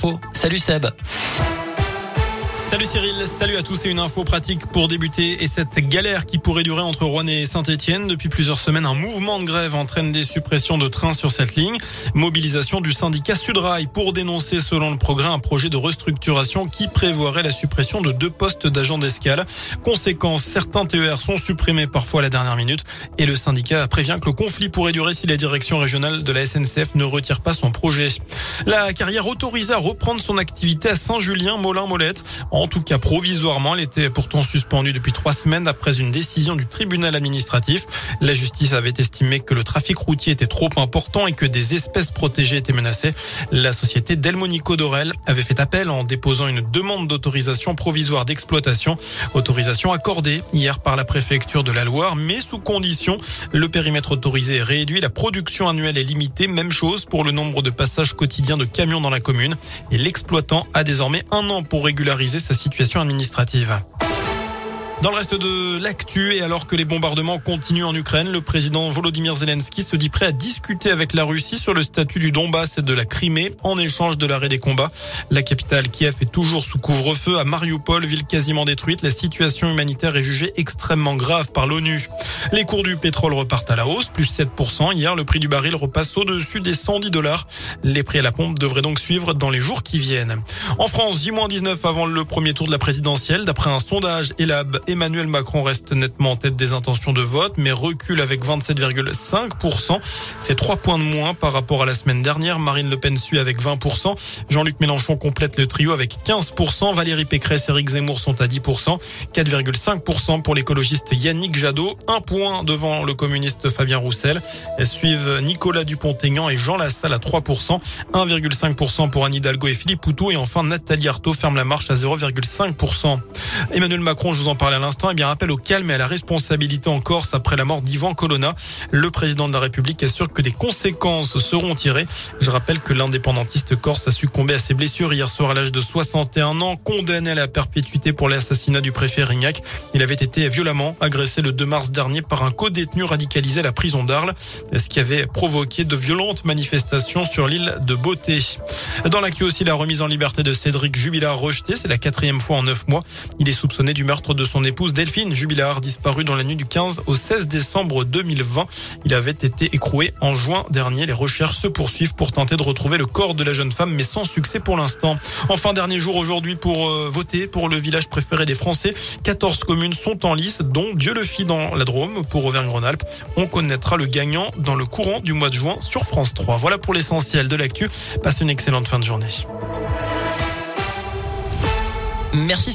Salut Seb. Salut Cyril, salut à tous et une info pratique pour débuter et cette galère qui pourrait durer entre Rouen et Saint-Etienne. Depuis plusieurs semaines, un mouvement de grève entraîne des suppressions de trains sur cette ligne. Mobilisation du syndicat Sudrail pour dénoncer selon le progrès un projet de restructuration qui prévoirait la suppression de deux postes d'agents d'escale. Conséquence, certains TER sont supprimés parfois à la dernière minute et le syndicat prévient que le conflit pourrait durer si la direction régionale de la SNCF ne retire pas son projet. La carrière autorisée à reprendre son activité à Saint-Julien-Molin-Molette. En tout cas, provisoirement, elle était pourtant suspendue depuis trois semaines après une décision du tribunal administratif. La justice avait estimé que le trafic routier était trop important et que des espèces protégées étaient menacées. La société Delmonico Dorel avait fait appel en déposant une demande d'autorisation provisoire d'exploitation. Autorisation accordée hier par la préfecture de la Loire, mais sous condition. Le périmètre autorisé est réduit, la production annuelle est limitée. Même chose pour le nombre de passages quotidiens de camions dans la commune. Et l'exploitant a désormais un an pour régulariser sa situation administrative. Dans le reste de l'actu, et alors que les bombardements continuent en Ukraine, le président Volodymyr Zelensky se dit prêt à discuter avec la Russie sur le statut du Donbass et de la Crimée en échange de l'arrêt des combats. La capitale Kiev est toujours sous couvre-feu à Mariupol, ville quasiment détruite. La situation humanitaire est jugée extrêmement grave par l'ONU. Les cours du pétrole repartent à la hausse, plus 7%. Hier, le prix du baril repasse au-dessus des 110 dollars. Les prix à la pompe devraient donc suivre dans les jours qui viennent. En France, J-19 avant le premier tour de la présidentielle, d'après un sondage ELAB Emmanuel Macron reste nettement en tête des intentions de vote, mais recule avec 27,5%. C'est trois points de moins par rapport à la semaine dernière. Marine Le Pen suit avec 20%. Jean-Luc Mélenchon complète le trio avec 15%. Valérie Pécresse et Éric Zemmour sont à 10%. 4,5% pour l'écologiste Yannick Jadot. Un point devant le communiste Fabien Roussel. Suivent Nicolas Dupont-Aignan et Jean Lassalle à 3%. 1,5% pour Anne Hidalgo et Philippe Poutou. Et enfin, Nathalie Arthaud ferme la marche à 0,5%. Emmanuel Macron, je vous en parlais à l'instant, eh bien appel au calme et à la responsabilité en Corse après la mort d'Ivan Colonna. Le président de la République assure que des conséquences seront tirées. Je rappelle que l'indépendantiste corse a succombé à ses blessures hier soir à l'âge de 61 ans, condamné à la perpétuité pour l'assassinat du préfet Rignac. Il avait été violemment agressé le 2 mars dernier par un co-détenu radicalisé à la prison d'Arles, ce qui avait provoqué de violentes manifestations sur l'île de Beauté. Dans l'actu aussi, la remise en liberté de Cédric Jubilard rejeté. C'est la quatrième fois en neuf mois. Il est soupçonné du meurtre de son épouse Delphine Jubilard, disparue dans la nuit du 15 au 16 décembre 2020. Il avait été écroué en juin dernier. Les recherches se poursuivent pour tenter de retrouver le corps de la jeune femme, mais sans succès pour l'instant. Enfin, dernier jour aujourd'hui pour euh, voter pour le village préféré des Français. 14 communes sont en lice, dont Dieu le fit dans la Drôme pour Auvergne-Rhône-Alpes. On connaîtra le gagnant dans le courant du mois de juin sur France 3. Voilà pour l'essentiel de l'actu. Passez une excellente fin de journée. Merci.